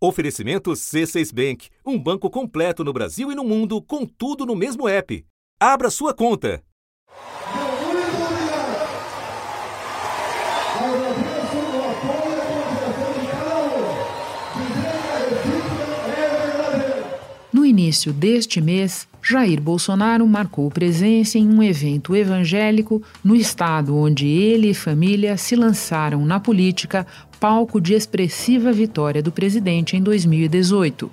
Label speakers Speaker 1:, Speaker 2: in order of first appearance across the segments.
Speaker 1: Oferecimento C6 Bank, um banco completo no Brasil e no mundo, com tudo no mesmo app. Abra sua conta.
Speaker 2: No início deste mês, Jair Bolsonaro marcou presença em um evento evangélico no estado onde ele e família se lançaram na política palco de expressiva vitória do presidente em 2018.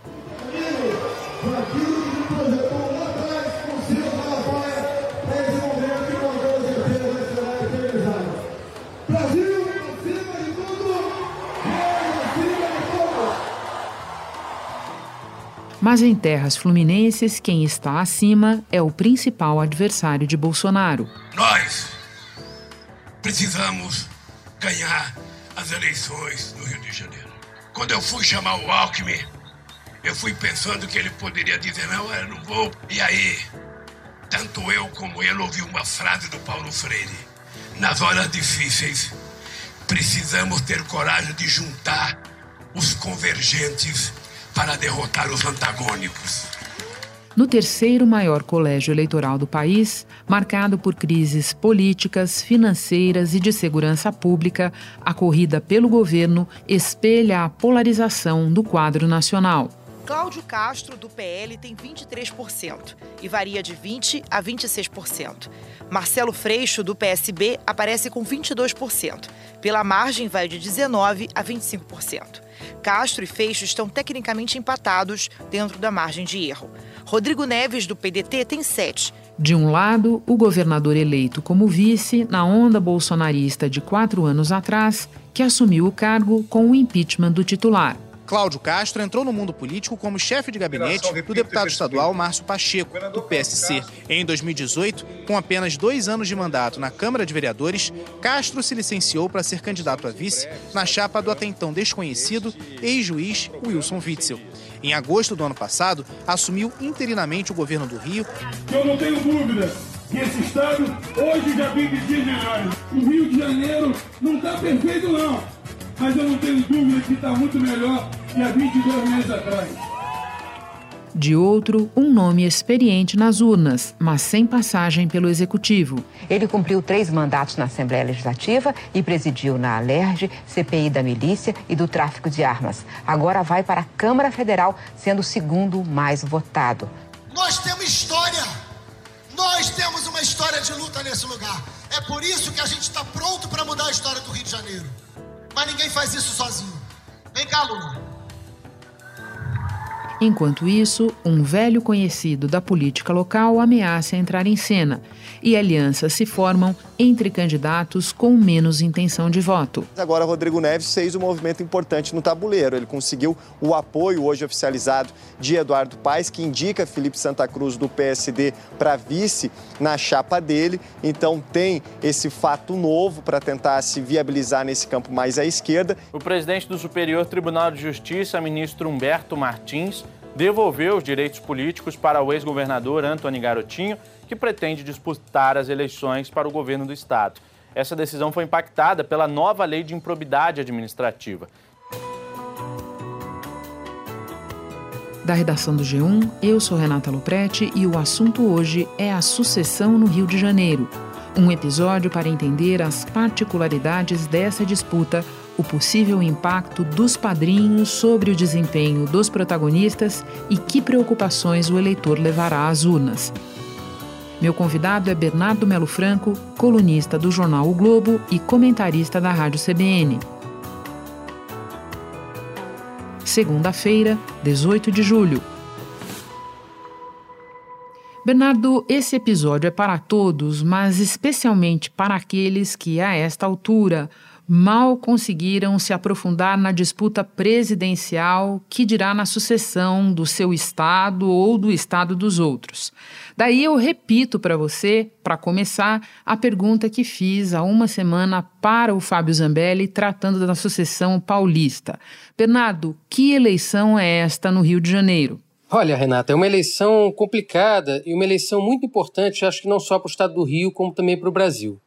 Speaker 2: Mas em terras fluminenses, quem está acima é o principal adversário de Bolsonaro.
Speaker 3: Nós precisamos ganhar as eleições no Rio de Janeiro. Quando eu fui chamar o Alckmin, eu fui pensando que ele poderia dizer: não, eu não vou. E aí, tanto eu como ele ouvi uma frase do Paulo Freire: nas horas difíceis, precisamos ter coragem de juntar os convergentes para derrotar os antagônicos
Speaker 2: no terceiro maior colégio eleitoral do país, marcado por crises políticas, financeiras e de segurança pública, a corrida pelo governo espelha a polarização do quadro nacional.
Speaker 4: Cláudio Castro, do PL, tem 23% e varia de 20% a 26%. Marcelo Freixo, do PSB, aparece com 22%. Pela margem, vai de 19% a 25%. Castro e Freixo estão tecnicamente empatados dentro da margem de erro. Rodrigo Neves, do PDT, tem 7%.
Speaker 2: De um lado, o governador eleito como vice na onda bolsonarista de quatro anos atrás, que assumiu o cargo com o impeachment do titular.
Speaker 5: Cláudio Castro entrou no mundo político como chefe de gabinete do deputado estadual Márcio Pacheco, do PSC. Em 2018, com apenas dois anos de mandato na Câmara de Vereadores, Castro se licenciou para ser candidato a vice na chapa do até então desconhecido ex-juiz Wilson Witzel. Em agosto do ano passado, assumiu interinamente o governo do Rio.
Speaker 6: Eu não tenho dúvida que esse estado hoje já vive dias melhores. O Rio de Janeiro não está perfeito, não mas eu não tenho dúvida que está muito melhor que há 22 meses atrás.
Speaker 2: De outro, um nome experiente nas urnas, mas sem passagem pelo executivo.
Speaker 7: Ele cumpriu três mandatos na Assembleia Legislativa e presidiu na Alerj, CPI da milícia e do tráfico de armas. Agora vai para a Câmara Federal, sendo o segundo mais votado.
Speaker 8: Nós temos história. Nós temos uma história de luta nesse lugar. É por isso que a gente está pronto para mudar a história do Rio de Janeiro. Mas ninguém faz isso sozinho. Vem cá, Lula.
Speaker 2: Enquanto isso, um velho conhecido da política local ameaça entrar em cena e alianças se formam entre candidatos com menos intenção de voto.
Speaker 9: Agora, Rodrigo Neves fez um movimento importante no tabuleiro. Ele conseguiu o apoio, hoje oficializado, de Eduardo Paes, que indica Felipe Santa Cruz do PSD para vice na chapa dele. Então, tem esse fato novo para tentar se viabilizar nesse campo mais à esquerda.
Speaker 10: O presidente do Superior Tribunal de Justiça, ministro Humberto Martins, devolveu os direitos políticos para o ex-governador Antônio Garotinho que pretende disputar as eleições para o governo do estado. Essa decisão foi impactada pela nova lei de improbidade administrativa.
Speaker 2: Da redação do G1, eu sou Renata Loprete e o assunto hoje é a sucessão no Rio de Janeiro. Um episódio para entender as particularidades dessa disputa, o possível impacto dos padrinhos sobre o desempenho dos protagonistas e que preocupações o eleitor levará às urnas. Meu convidado é Bernardo Melo Franco, colunista do jornal O Globo e comentarista da Rádio CBN. Segunda-feira, 18 de julho. Bernardo, esse episódio é para todos, mas especialmente para aqueles que, a esta altura, mal conseguiram se aprofundar na disputa presidencial que dirá na sucessão do seu estado ou do estado dos outros. Daí eu repito para você, para começar, a pergunta que fiz há uma semana para o Fábio Zambelli, tratando da sucessão paulista. Bernardo, que eleição é esta no Rio de Janeiro?
Speaker 11: Olha, Renata, é uma eleição complicada e uma eleição muito importante, acho que não só para o estado do Rio, como também para o Brasil.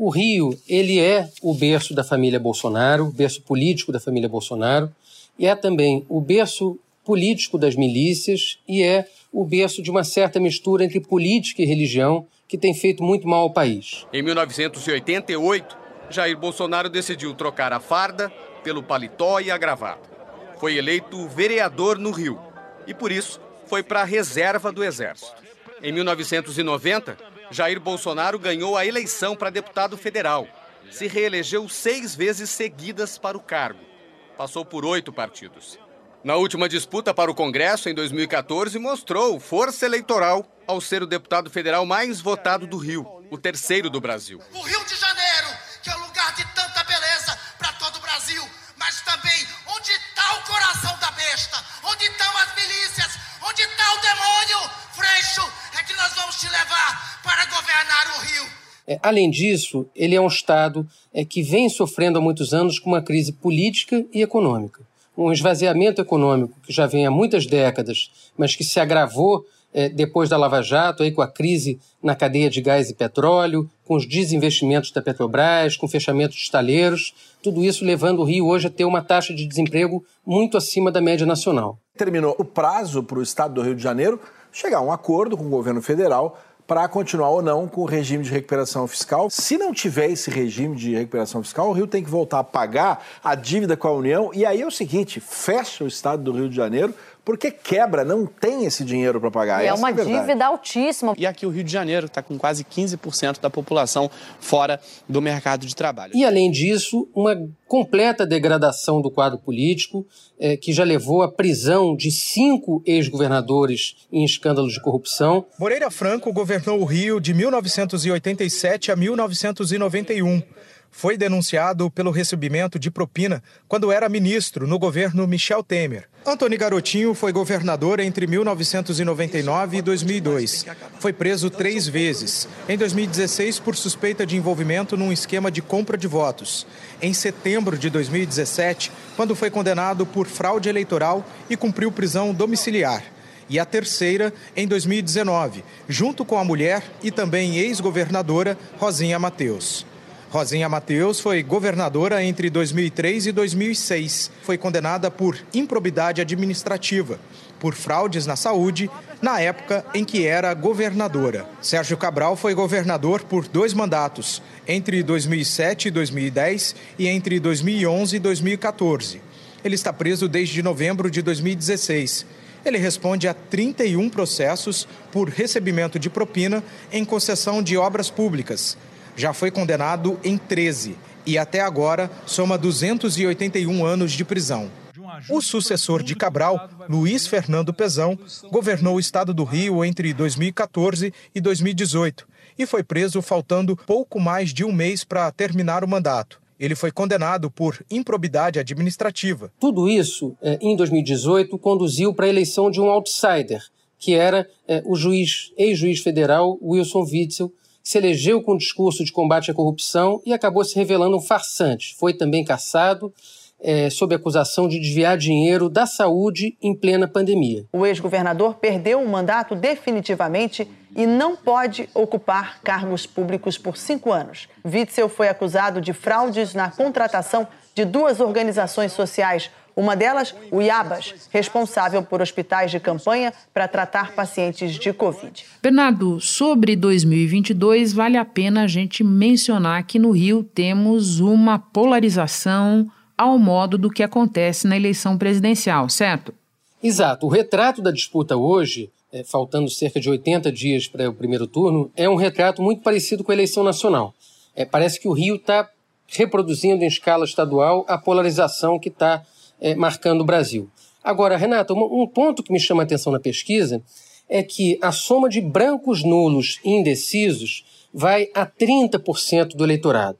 Speaker 11: O Rio, ele é o berço da família Bolsonaro, o berço político da família Bolsonaro, e é também o berço político das milícias e é o berço de uma certa mistura entre política e religião que tem feito muito mal ao país.
Speaker 12: Em 1988, Jair Bolsonaro decidiu trocar a farda pelo paletó e a gravata. Foi eleito vereador no Rio e, por isso, foi para a reserva do Exército. Em 1990, Jair Bolsonaro ganhou a eleição para deputado federal. Se reelegeu seis vezes seguidas para o cargo. Passou por oito partidos. Na última disputa para o Congresso, em 2014, mostrou força eleitoral ao ser o deputado federal mais votado do Rio, o terceiro do Brasil.
Speaker 8: O Rio de Janeiro, que é lugar de tanta beleza para todo o Brasil, mas também
Speaker 11: além disso, ele é um Estado é, que vem sofrendo há muitos anos com uma crise política e econômica. Um esvaziamento econômico que já vem há muitas décadas, mas que se agravou é, depois da Lava Jato, aí com a crise na cadeia de gás e petróleo, com os desinvestimentos da Petrobras, com o fechamento de estaleiros, tudo isso levando o Rio hoje a ter uma taxa de desemprego muito acima da média nacional.
Speaker 13: Terminou o prazo para o Estado do Rio de Janeiro chegar a um acordo com o governo federal para continuar ou não com o regime de recuperação fiscal. Se não tiver esse regime de recuperação fiscal, o Rio tem que voltar a pagar a dívida com a União. E aí é o seguinte: fecha o Estado do Rio de Janeiro porque quebra, não tem esse dinheiro para pagar.
Speaker 14: E é
Speaker 13: Essa
Speaker 14: uma
Speaker 13: é
Speaker 14: dívida altíssima.
Speaker 15: E aqui o Rio de Janeiro está com quase 15% da população fora do mercado de trabalho.
Speaker 11: E, além disso, uma completa degradação do quadro político, eh, que já levou à prisão de cinco ex-governadores em escândalos de corrupção.
Speaker 16: Moreira Franco governou o Rio de 1987 a 1991. Foi denunciado pelo recebimento de propina quando era ministro no governo Michel Temer. Antony Garotinho foi governador entre 1999 e 2002. Foi preso três vezes. Em 2016, por suspeita de envolvimento num esquema de compra de votos. Em setembro de 2017, quando foi condenado por fraude eleitoral e cumpriu prisão domiciliar e a terceira em 2019, junto com a mulher e também ex-governadora Rosinha Mateus. Rosinha Mateus foi governadora entre 2003 e 2006. Foi condenada por improbidade administrativa, por fraudes na saúde, na época em que era governadora. Sérgio Cabral foi governador por dois mandatos, entre 2007 e 2010 e entre 2011 e 2014. Ele está preso desde novembro de 2016. Ele responde a 31 processos por recebimento de propina em concessão de obras públicas. Já foi condenado em 13 e até agora soma 281 anos de prisão. O sucessor de Cabral, Luiz Fernando Pezão, governou o estado do Rio entre 2014 e 2018 e foi preso faltando pouco mais de um mês para terminar o mandato. Ele foi condenado por improbidade administrativa.
Speaker 11: Tudo isso, eh, em 2018, conduziu para a eleição de um outsider, que era eh, o juiz, ex-juiz federal Wilson Witzel, se elegeu com um discurso de combate à corrupção e acabou se revelando um farsante. Foi também caçado eh, sob acusação de desviar dinheiro da saúde em plena pandemia.
Speaker 14: O ex-governador perdeu o mandato definitivamente e não pode ocupar cargos públicos por cinco anos. Witzel foi acusado de fraudes na contratação de duas organizações sociais. Uma delas, o IABAS, responsável por hospitais de campanha para tratar pacientes de Covid.
Speaker 2: Bernardo, sobre 2022, vale a pena a gente mencionar que no Rio temos uma polarização ao modo do que acontece na eleição presidencial, certo?
Speaker 11: Exato. O retrato da disputa hoje, é, faltando cerca de 80 dias para o primeiro turno, é um retrato muito parecido com a eleição nacional. É, parece que o Rio está reproduzindo em escala estadual a polarização que está é, marcando o Brasil. Agora, Renata, um, ponto que me chama a atenção na pesquisa é que a soma de brancos nulos e indecisos vai a 30% do eleitorado.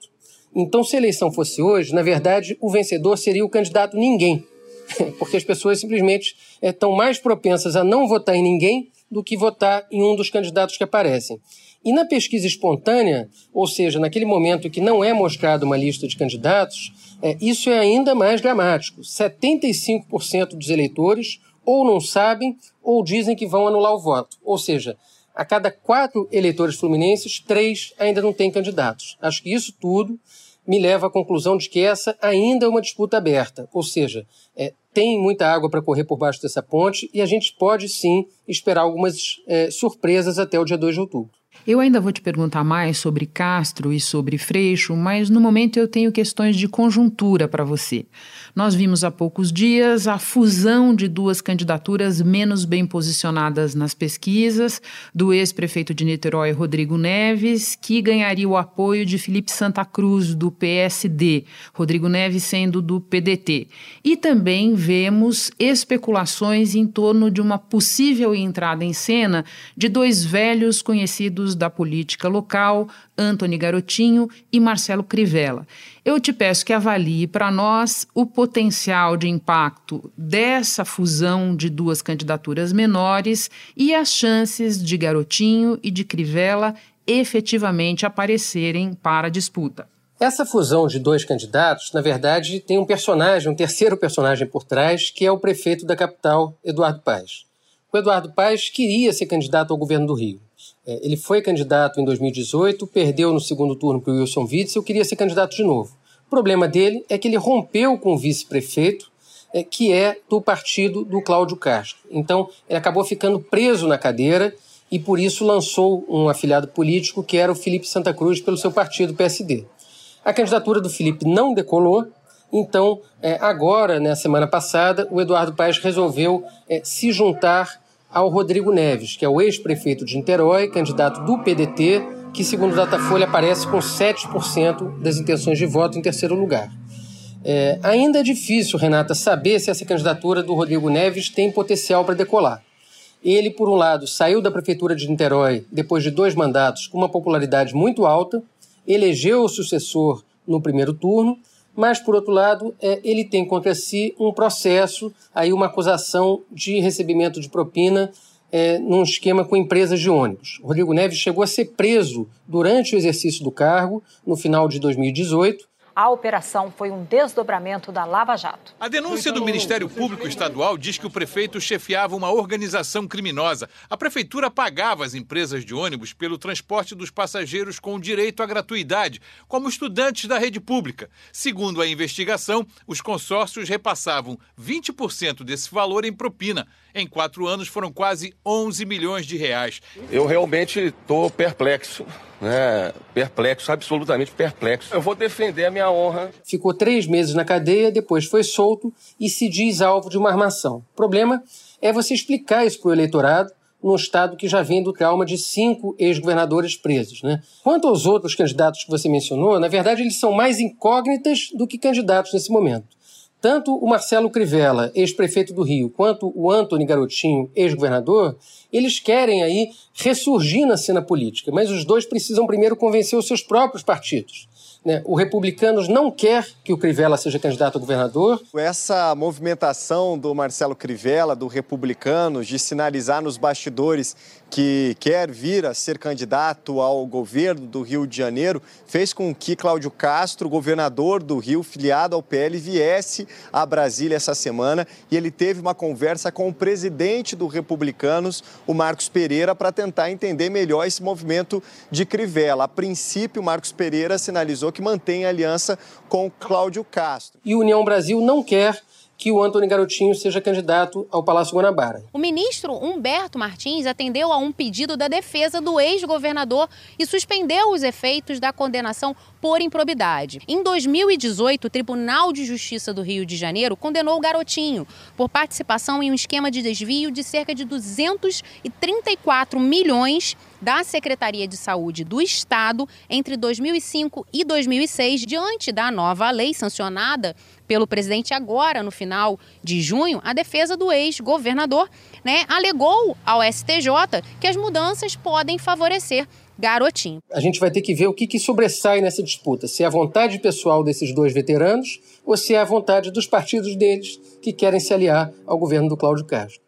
Speaker 11: Então, se a eleição fosse hoje, na verdade, o vencedor seria o candidato ninguém, porque as pessoas simplesmente estão mais propensas a não votar em ninguém do que votar em um dos candidatos que aparecem. E na pesquisa espontânea, ou seja, naquele momento que não é mostrada uma lista de candidatos, é, isso é ainda mais dramático. 75% dos eleitores ou não sabem ou dizem que vão anular o voto. Ou seja, a cada quatro eleitores fluminenses, três ainda não têm candidatos. Acho que isso tudo me leva à conclusão de que essa ainda é uma disputa aberta. Ou seja, é, tem muita água para correr por baixo dessa ponte e a gente pode sim esperar algumas é, surpresas até o dia 2 de outubro.
Speaker 2: Eu ainda vou te perguntar mais sobre Castro e sobre Freixo, mas no momento eu tenho questões de conjuntura para você. Nós vimos há poucos dias a fusão de duas candidaturas menos bem posicionadas nas pesquisas, do ex-prefeito de Niterói, Rodrigo Neves, que ganharia o apoio de Felipe Santa Cruz, do PSD, Rodrigo Neves sendo do PDT. E também vemos especulações em torno de uma possível entrada em cena de dois velhos conhecidos da política local, Antony Garotinho e Marcelo Crivella. Eu te peço que avalie para nós o potencial de impacto dessa fusão de duas candidaturas menores e as chances de Garotinho e de Crivella efetivamente aparecerem para a disputa.
Speaker 11: Essa fusão de dois candidatos, na verdade, tem um personagem, um terceiro personagem por trás, que é o prefeito da capital, Eduardo Paes. O Eduardo Paes queria ser candidato ao governo do Rio. É, ele foi candidato em 2018, perdeu no segundo turno para o Wilson Witzel, queria ser candidato de novo. O problema dele é que ele rompeu com o vice-prefeito, é, que é do partido do Cláudio Castro. Então, ele acabou ficando preso na cadeira e, por isso, lançou um afiliado político que era o Felipe Santa Cruz pelo seu partido PSD. A candidatura do Felipe não decolou, então, é, agora, na semana passada, o Eduardo Paes resolveu se juntar ao Rodrigo Neves, que é o ex-prefeito de Niterói, candidato do PDT, que, segundo Datafolha, aparece com 7% das intenções de voto em terceiro lugar. É, ainda é difícil, Renata, saber se essa candidatura do Rodrigo Neves tem potencial para decolar. Ele, por um lado, saiu da prefeitura de Niterói depois de dois mandatos com uma popularidade muito alta, elegeu o sucessor no primeiro turno mas, por outro lado, é, ele tem contra si um processo, aí uma acusação de recebimento de propina é, num esquema com empresas de ônibus. Rodrigo Neves chegou a ser preso durante o exercício do cargo, no final de 2018,
Speaker 17: a operação foi um desdobramento da Lava Jato.
Speaker 18: A denúncia do Ministério Público Estadual diz que o prefeito chefiava uma organização criminosa. A prefeitura pagava as empresas de ônibus pelo transporte dos passageiros com direito à gratuidade, como estudantes da rede pública. Segundo a investigação, os consórcios repassavam 20% desse valor em propina. Em quatro anos foram quase 11 milhões de reais.
Speaker 19: Eu realmente estou perplexo né, perplexo, absolutamente perplexo. Eu vou defender a minha honra.
Speaker 11: Ficou três meses na cadeia, depois foi solto e se diz alvo de uma armação. O problema é você explicar isso para o eleitorado num estado que já vem do trauma de cinco ex-governadores presos. Né? Quanto aos outros candidatos que você mencionou, na verdade eles são mais incógnitas do que candidatos nesse momento. Tanto o Marcelo Crivella, ex-prefeito do Rio, quanto o Antony Garotinho, ex-governador, eles querem aí ressurgir na cena política, mas os dois precisam primeiro convencer os seus próprios partidos. Né? O Republicanos não quer que o Crivella seja candidato a governador.
Speaker 9: Essa movimentação do Marcelo Crivella, do Republicanos, de sinalizar nos bastidores que quer vir a ser candidato ao governo do Rio de Janeiro, fez com que Cláudio Castro, governador do Rio, filiado ao PL, viesse a Brasília essa semana e ele teve uma conversa com o presidente do Republicanos, o Marcos Pereira, para tentar entender melhor esse movimento de Crivella. A princípio, Marcos Pereira sinalizou que mantém aliança com Cláudio Castro.
Speaker 11: E União Brasil não quer que o Antônio Garotinho seja candidato ao Palácio Guanabara.
Speaker 17: O ministro Humberto Martins atendeu a um pedido da defesa do ex-governador e suspendeu os efeitos da condenação por improbidade. Em 2018, o Tribunal de Justiça do Rio de Janeiro condenou o Garotinho por participação em um esquema de desvio de cerca de 234 milhões da Secretaria de Saúde do Estado entre 2005 e 2006, diante da nova lei sancionada pelo presidente agora no final de junho, a defesa do ex-governador né, alegou ao STJ que as mudanças podem favorecer garotinho.
Speaker 11: A gente vai ter que ver o que, que sobressai nessa disputa: se é a vontade pessoal desses dois veteranos ou se é a vontade dos partidos deles que querem se aliar ao governo do Cláudio Castro.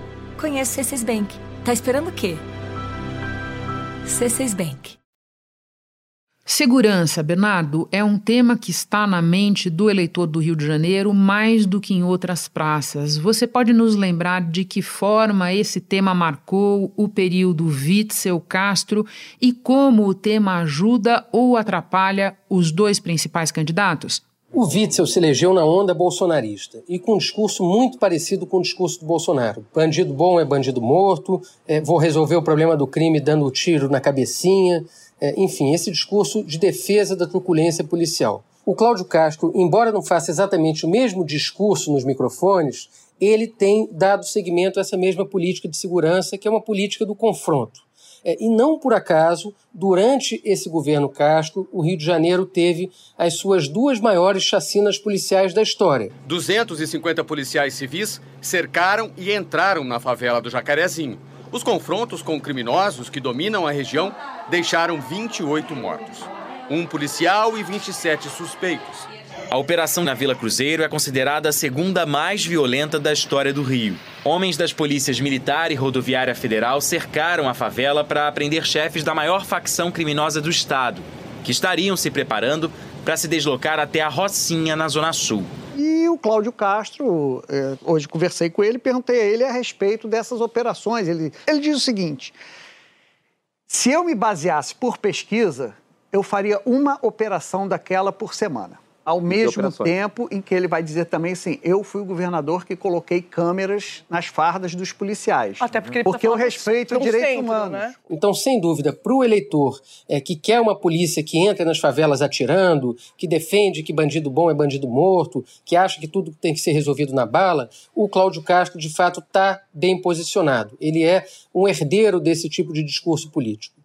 Speaker 20: Conheça o C6 Bank. Tá esperando o quê? C6 Bank.
Speaker 2: Segurança, Bernardo, é um tema que está na mente do eleitor do Rio de Janeiro mais do que em outras praças. Você pode nos lembrar de que forma esse tema marcou o período Witzel Castro e como o tema ajuda ou atrapalha os dois principais candidatos?
Speaker 11: O Witzel se elegeu na onda bolsonarista e com um discurso muito parecido com o discurso do Bolsonaro. Bandido bom é bandido morto, é, vou resolver o problema do crime dando tiro na cabecinha é, enfim, esse discurso de defesa da truculência policial. O Cláudio Castro, embora não faça exatamente o mesmo discurso nos microfones, ele tem dado seguimento a essa mesma política de segurança, que é uma política do confronto. É, e não por acaso, durante esse governo Castro, o Rio de Janeiro teve as suas duas maiores chacinas policiais da história.
Speaker 12: 250 policiais civis cercaram e entraram na favela do Jacarezinho os confrontos com criminosos que dominam a região deixaram 28 mortos, um policial e 27 suspeitos.
Speaker 21: A operação na Vila Cruzeiro é considerada a segunda mais violenta da história do Rio. Homens das polícias militar e rodoviária federal cercaram a favela para prender chefes da maior facção criminosa do estado, que estariam se preparando para se deslocar até a Rocinha, na Zona Sul.
Speaker 22: E o Cláudio Castro, é, hoje conversei com ele, perguntei a ele a respeito dessas operações. Ele, ele diz o seguinte: se eu me baseasse por pesquisa, eu faria uma operação daquela por semana ao mesmo tempo em que ele vai dizer também assim, eu fui o governador que coloquei câmeras nas fardas dos policiais.
Speaker 14: Até porque ele
Speaker 22: Porque eu respeito o direito
Speaker 14: centro,
Speaker 22: humano.
Speaker 14: Né?
Speaker 11: Então, sem dúvida, para o eleitor é, que quer uma polícia que entra nas favelas atirando, que defende que bandido bom é bandido morto, que acha que tudo tem que ser resolvido na bala, o Cláudio Castro, de fato, está bem posicionado. Ele é um herdeiro desse tipo de discurso político.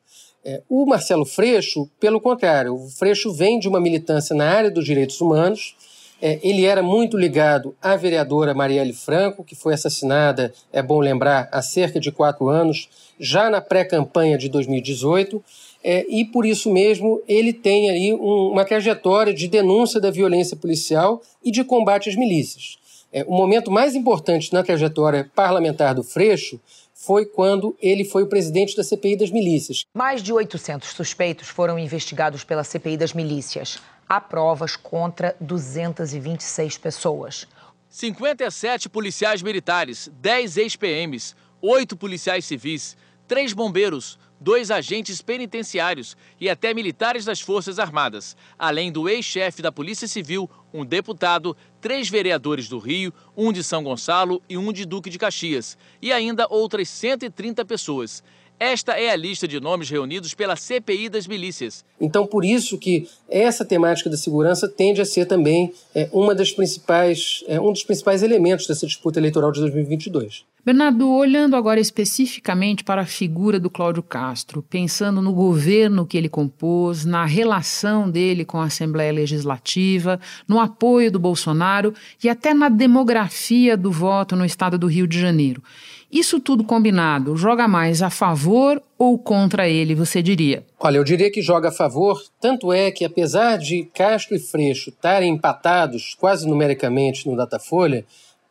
Speaker 11: É, o Marcelo Freixo, pelo contrário, o Freixo vem de uma militância na área dos direitos humanos. É, ele era muito ligado à vereadora Marielle Franco, que foi assassinada, é bom lembrar, há cerca de quatro anos, já na pré-campanha de 2018. É, e por isso mesmo ele tem aí um, uma trajetória de denúncia da violência policial e de combate às milícias. O momento mais importante na trajetória parlamentar do Freixo foi quando ele foi o presidente da CPI das milícias.
Speaker 7: Mais de 800 suspeitos foram investigados pela CPI das milícias. Há provas contra 226 pessoas.
Speaker 23: 57 policiais militares, 10 ex-PMs, 8 policiais civis, 3 bombeiros, dois agentes penitenciários e até militares das Forças Armadas, além do ex-chefe da Polícia Civil, um deputado, três vereadores do Rio, um de São Gonçalo e um de Duque de Caxias, e ainda outras 130 pessoas. Esta é a lista de nomes reunidos pela CPI das milícias.
Speaker 11: Então, por isso que essa temática da segurança tende a ser também é, uma das principais, é, um dos principais elementos dessa disputa eleitoral de 2022.
Speaker 2: Bernardo, olhando agora especificamente para a figura do Cláudio Castro, pensando no governo que ele compôs, na relação dele com a Assembleia Legislativa, no apoio do Bolsonaro e até na demografia do voto no estado do Rio de Janeiro. Isso tudo combinado joga mais a favor ou contra ele, você diria?
Speaker 11: Olha, eu diria que joga a favor, tanto é que apesar de Castro e Freixo estarem empatados quase numericamente no Datafolha,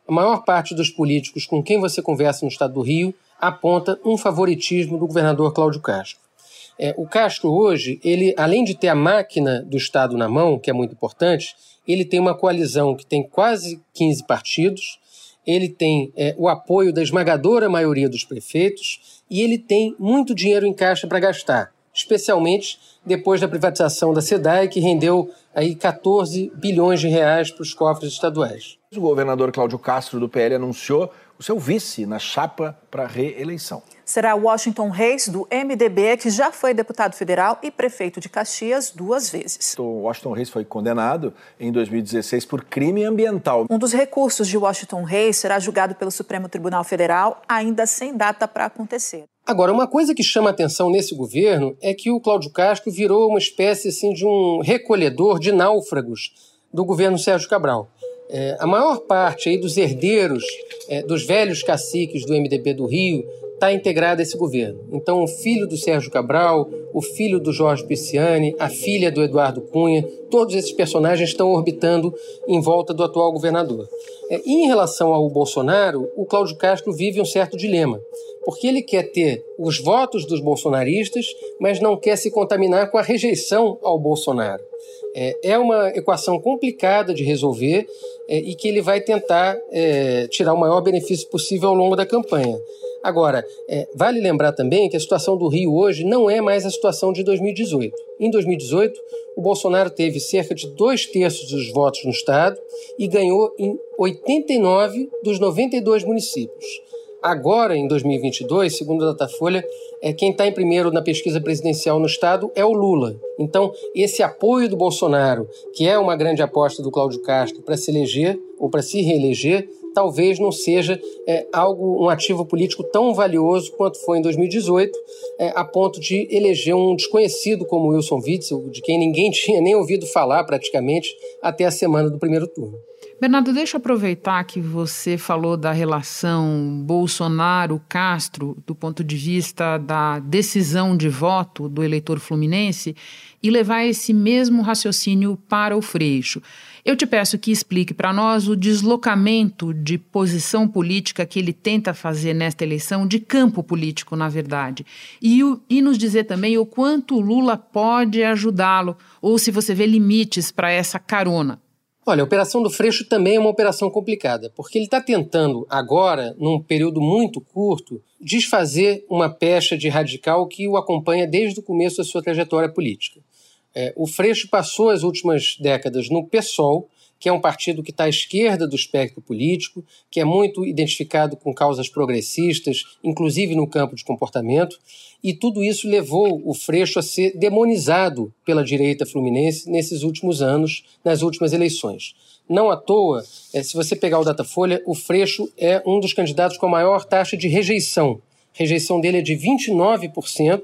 Speaker 11: a maior parte dos políticos com quem você conversa no estado do Rio aponta um favoritismo do governador Cláudio Castro. É, o Castro hoje, ele além de ter a máquina do Estado na mão, que é muito importante, ele tem uma coalizão que tem quase 15 partidos, ele tem é, o apoio da esmagadora maioria dos prefeitos e ele tem muito dinheiro em caixa para gastar, especialmente depois da privatização da SEDAI, que rendeu aí 14 bilhões de reais para os cofres estaduais.
Speaker 13: O governador Cláudio Castro do PL anunciou o seu vice na chapa para reeleição.
Speaker 24: Será Washington Reis, do MDB, que já foi deputado federal e prefeito de Caxias duas vezes.
Speaker 13: O Washington Reis foi condenado em 2016 por crime ambiental.
Speaker 24: Um dos recursos de Washington Reis será julgado pelo Supremo Tribunal Federal, ainda sem data para acontecer.
Speaker 11: Agora, uma coisa que chama atenção nesse governo é que o Cláudio Castro virou uma espécie assim, de um recolhedor de náufragos do governo Sérgio Cabral. É, a maior parte aí dos herdeiros é, dos velhos caciques do MDB do Rio está integrada a esse governo. Então, o filho do Sérgio Cabral, o filho do Jorge Pisciani, a filha do Eduardo Cunha, todos esses personagens estão orbitando em volta do atual governador. É, em relação ao Bolsonaro, o Cláudio Castro vive um certo dilema, porque ele quer ter os votos dos bolsonaristas, mas não quer se contaminar com a rejeição ao Bolsonaro. É, é uma equação complicada de resolver é, e que ele vai tentar tirar o maior benefício possível ao longo da campanha. Agora, é, vale lembrar também que a situação do Rio hoje não é mais a situação de 2018. Em 2018, o Bolsonaro teve cerca de dois terços dos votos no estado e ganhou em 89 dos 92 municípios. Agora, em 2022, segundo a Datafolha, é, quem está em primeiro na pesquisa presidencial no estado é o Lula. Então, esse apoio do Bolsonaro, que é uma grande aposta do Cláudio Castro para se eleger ou para se reeleger, talvez não seja é, algo, um ativo político tão valioso quanto foi em 2018, é, a ponto de eleger um desconhecido como Wilson Witzel, de quem ninguém tinha nem ouvido falar praticamente até a semana do primeiro turno.
Speaker 2: Bernardo, deixa eu aproveitar que você falou da relação Bolsonaro-Castro do ponto de vista da decisão de voto do eleitor fluminense e levar esse mesmo raciocínio para o Freixo. Eu te peço que explique para nós o deslocamento de posição política que ele tenta fazer nesta eleição, de campo político, na verdade, e, o, e nos dizer também o quanto o Lula pode ajudá-lo, ou se você vê limites para essa carona.
Speaker 11: Olha, a operação do Freixo também é uma operação complicada, porque ele está tentando agora, num período muito curto, desfazer uma pecha de radical que o acompanha desde o começo da sua trajetória política. É, o Freixo passou as últimas décadas no PSOL, que é um partido que está à esquerda do espectro político, que é muito identificado com causas progressistas, inclusive no campo de comportamento, e tudo isso levou o Freixo a ser demonizado pela direita fluminense nesses últimos anos, nas últimas eleições. Não à toa, é, se você pegar o Datafolha, o Freixo é um dos candidatos com a maior taxa de rejeição. A rejeição dele é de 29%,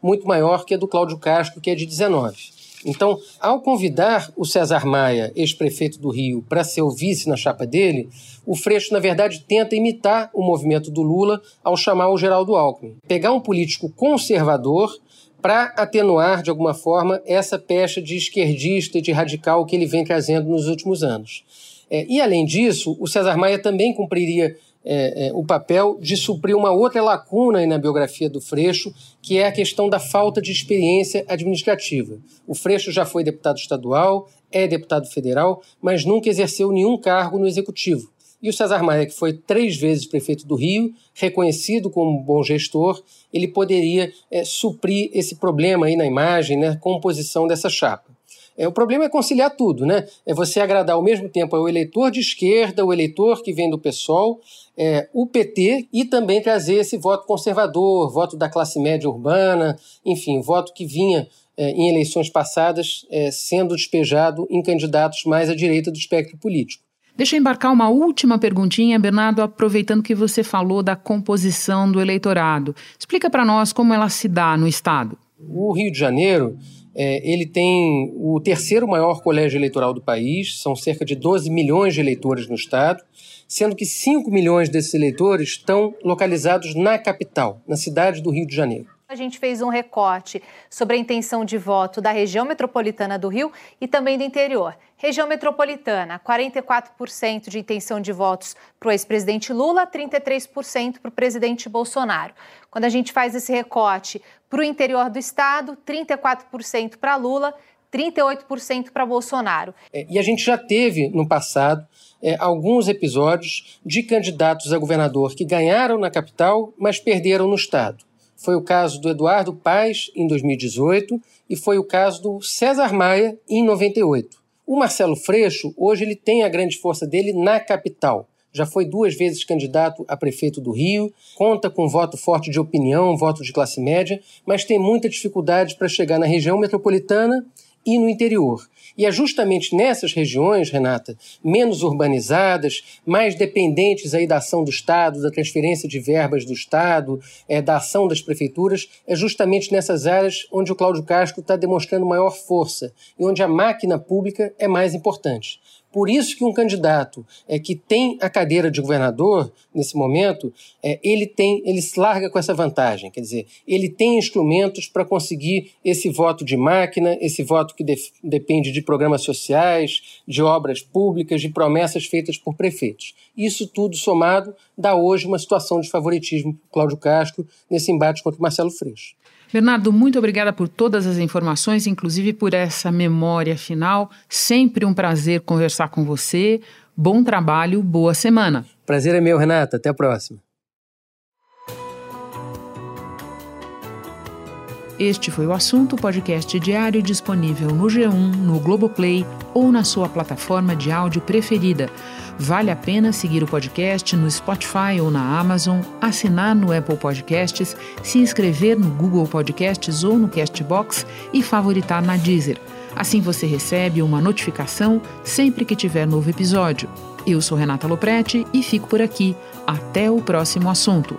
Speaker 11: muito maior que a do Cláudio Castro, que é de 19%. Então, ao convidar o César Maia, ex-prefeito do Rio, para ser o vice na chapa dele, o Freixo, na verdade, tenta imitar o movimento do Lula ao chamar o Geraldo Alckmin. Pegar um político conservador para atenuar, de alguma forma, essa pecha de esquerdista e de radical que ele vem trazendo nos últimos anos. É, e, além disso, o César Maia também cumpriria é, é, o papel de suprir uma outra lacuna na biografia do Freixo, que é a questão da falta de experiência administrativa. O Freixo já foi deputado estadual, é deputado federal, mas nunca exerceu nenhum cargo no executivo. E o César Maia, que foi três vezes prefeito do Rio, reconhecido como bom gestor, ele poderia é, suprir esse problema aí na imagem, na né, composição dessa chapa. É, o problema é conciliar tudo, né? É você agradar ao mesmo tempo ao eleitor de esquerda, o eleitor que vem do PSOL, é, o PT e também trazer esse voto conservador, voto da classe média urbana, enfim, voto que vinha é, em eleições passadas é, sendo despejado em candidatos mais à direita do espectro político.
Speaker 2: Deixa eu embarcar uma última perguntinha, Bernardo, aproveitando que você falou da composição do eleitorado. Explica para nós como ela se dá no Estado.
Speaker 11: O Rio de Janeiro é, ele tem o terceiro maior colégio eleitoral do país, são cerca de 12 milhões de eleitores no estado, sendo que 5 milhões desses eleitores estão localizados na capital, na cidade do Rio de Janeiro.
Speaker 24: A gente fez um recorte sobre a intenção de voto da região metropolitana do Rio e também do interior. Região metropolitana, 44% de intenção de votos para o ex-presidente Lula, 33% para o presidente Bolsonaro. Quando a gente faz esse recorte para o interior do estado, 34% para Lula, 38% para Bolsonaro.
Speaker 11: É, e a gente já teve no passado é, alguns episódios de candidatos a governador que ganharam na capital, mas perderam no estado. Foi o caso do Eduardo Paes em 2018 e foi o caso do César Maia em 98. O Marcelo Freixo, hoje, ele tem a grande força dele na capital. Já foi duas vezes candidato a prefeito do Rio, conta com voto forte de opinião, voto de classe média, mas tem muita dificuldade para chegar na região metropolitana e no interior. E é justamente nessas regiões, Renata, menos urbanizadas, mais dependentes aí da ação do Estado, da transferência de verbas do Estado, é, da ação das prefeituras, é justamente nessas áreas onde o Cláudio Castro está demonstrando maior força e onde a máquina pública é mais importante. Por isso que um candidato é, que tem a cadeira de governador, nesse momento, é, ele tem, ele se larga com essa vantagem. Quer dizer, ele tem instrumentos para conseguir esse voto de máquina, esse voto que depende de programas sociais, de obras públicas, de promessas feitas por prefeitos. Isso tudo somado dá hoje uma situação de favoritismo para Cláudio Castro nesse embate contra Marcelo Freixo.
Speaker 2: Bernardo, muito obrigada por todas as informações, inclusive por essa memória final. Sempre um prazer conversar com você. Bom trabalho, boa semana.
Speaker 11: Prazer é meu, Renata. Até a próxima.
Speaker 2: Este foi o assunto podcast diário disponível no G1, no Globoplay ou na sua plataforma de áudio preferida. Vale a pena seguir o podcast no Spotify ou na Amazon, assinar no Apple Podcasts, se inscrever no Google Podcasts ou no Castbox e favoritar na Deezer. Assim você recebe uma notificação sempre que tiver novo episódio. Eu sou Renata Loprete e fico por aqui. Até o próximo assunto.